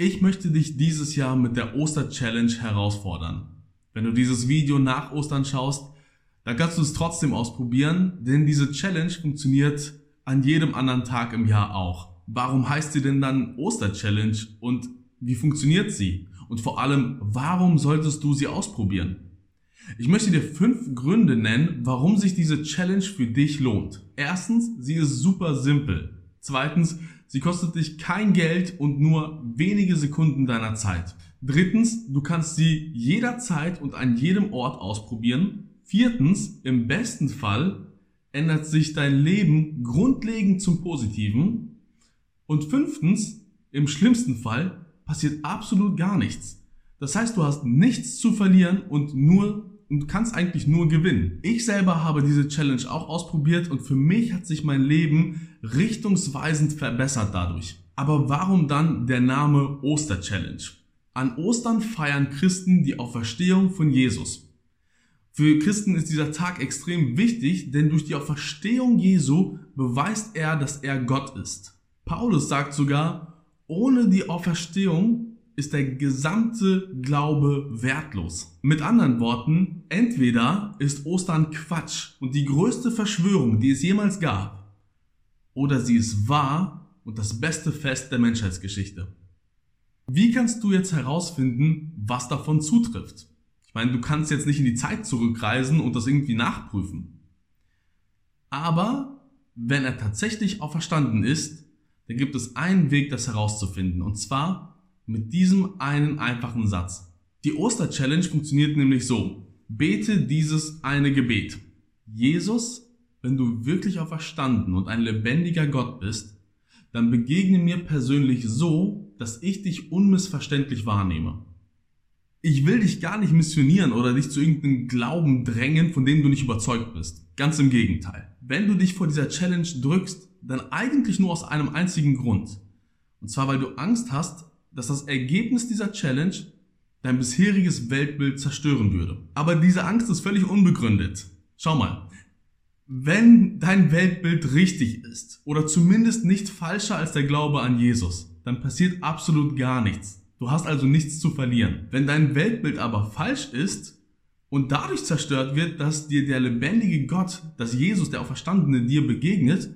Ich möchte dich dieses Jahr mit der Oster-Challenge herausfordern. Wenn du dieses Video nach Ostern schaust, dann kannst du es trotzdem ausprobieren, denn diese Challenge funktioniert an jedem anderen Tag im Jahr auch. Warum heißt sie denn dann Oster-Challenge und wie funktioniert sie? Und vor allem, warum solltest du sie ausprobieren? Ich möchte dir fünf Gründe nennen, warum sich diese Challenge für dich lohnt. Erstens, sie ist super simpel. Zweitens, Sie kostet dich kein Geld und nur wenige Sekunden deiner Zeit. Drittens, du kannst sie jederzeit und an jedem Ort ausprobieren. Viertens, im besten Fall ändert sich dein Leben grundlegend zum Positiven. Und fünftens, im schlimmsten Fall passiert absolut gar nichts. Das heißt, du hast nichts zu verlieren und nur und du kannst eigentlich nur gewinnen. Ich selber habe diese Challenge auch ausprobiert und für mich hat sich mein Leben richtungsweisend verbessert dadurch. Aber warum dann der Name Oster Challenge? An Ostern feiern Christen die Auferstehung von Jesus. Für Christen ist dieser Tag extrem wichtig, denn durch die Auferstehung Jesu beweist er, dass er Gott ist. Paulus sagt sogar, ohne die Auferstehung ist der gesamte Glaube wertlos. Mit anderen Worten, entweder ist Ostern Quatsch und die größte Verschwörung, die es jemals gab, oder sie ist wahr und das beste Fest der Menschheitsgeschichte. Wie kannst du jetzt herausfinden, was davon zutrifft? Ich meine, du kannst jetzt nicht in die Zeit zurückreisen und das irgendwie nachprüfen. Aber wenn er tatsächlich auferstanden ist, dann gibt es einen Weg, das herauszufinden. Und zwar mit diesem einen einfachen Satz. Die Oster-Challenge funktioniert nämlich so. Bete dieses eine Gebet. Jesus, wenn du wirklich auferstanden und ein lebendiger Gott bist, dann begegne mir persönlich so, dass ich dich unmissverständlich wahrnehme. Ich will dich gar nicht missionieren oder dich zu irgendeinem Glauben drängen, von dem du nicht überzeugt bist. Ganz im Gegenteil. Wenn du dich vor dieser Challenge drückst, dann eigentlich nur aus einem einzigen Grund. Und zwar, weil du Angst hast, dass das Ergebnis dieser Challenge dein bisheriges Weltbild zerstören würde. Aber diese Angst ist völlig unbegründet. Schau mal, wenn dein Weltbild richtig ist oder zumindest nicht falscher als der Glaube an Jesus, dann passiert absolut gar nichts. Du hast also nichts zu verlieren. Wenn dein Weltbild aber falsch ist und dadurch zerstört wird, dass dir der lebendige Gott, dass Jesus, der Auferstandene, dir begegnet,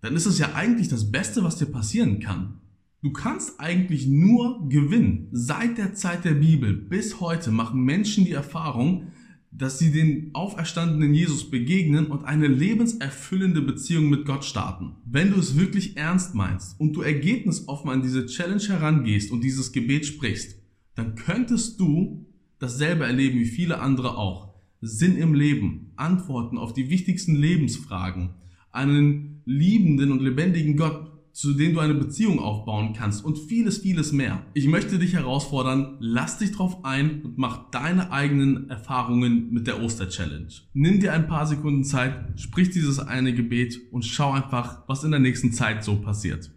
dann ist es ja eigentlich das Beste, was dir passieren kann. Du kannst eigentlich nur gewinnen. Seit der Zeit der Bibel bis heute machen Menschen die Erfahrung, dass sie den auferstandenen Jesus begegnen und eine lebenserfüllende Beziehung mit Gott starten. Wenn du es wirklich ernst meinst und du ergebnisoffen an diese Challenge herangehst und dieses Gebet sprichst, dann könntest du dasselbe erleben wie viele andere auch. Sinn im Leben, Antworten auf die wichtigsten Lebensfragen, einen liebenden und lebendigen Gott, zu denen du eine Beziehung aufbauen kannst und vieles, vieles mehr. Ich möchte dich herausfordern, lass dich drauf ein und mach deine eigenen Erfahrungen mit der Oster-Challenge. Nimm dir ein paar Sekunden Zeit, sprich dieses eine Gebet und schau einfach, was in der nächsten Zeit so passiert.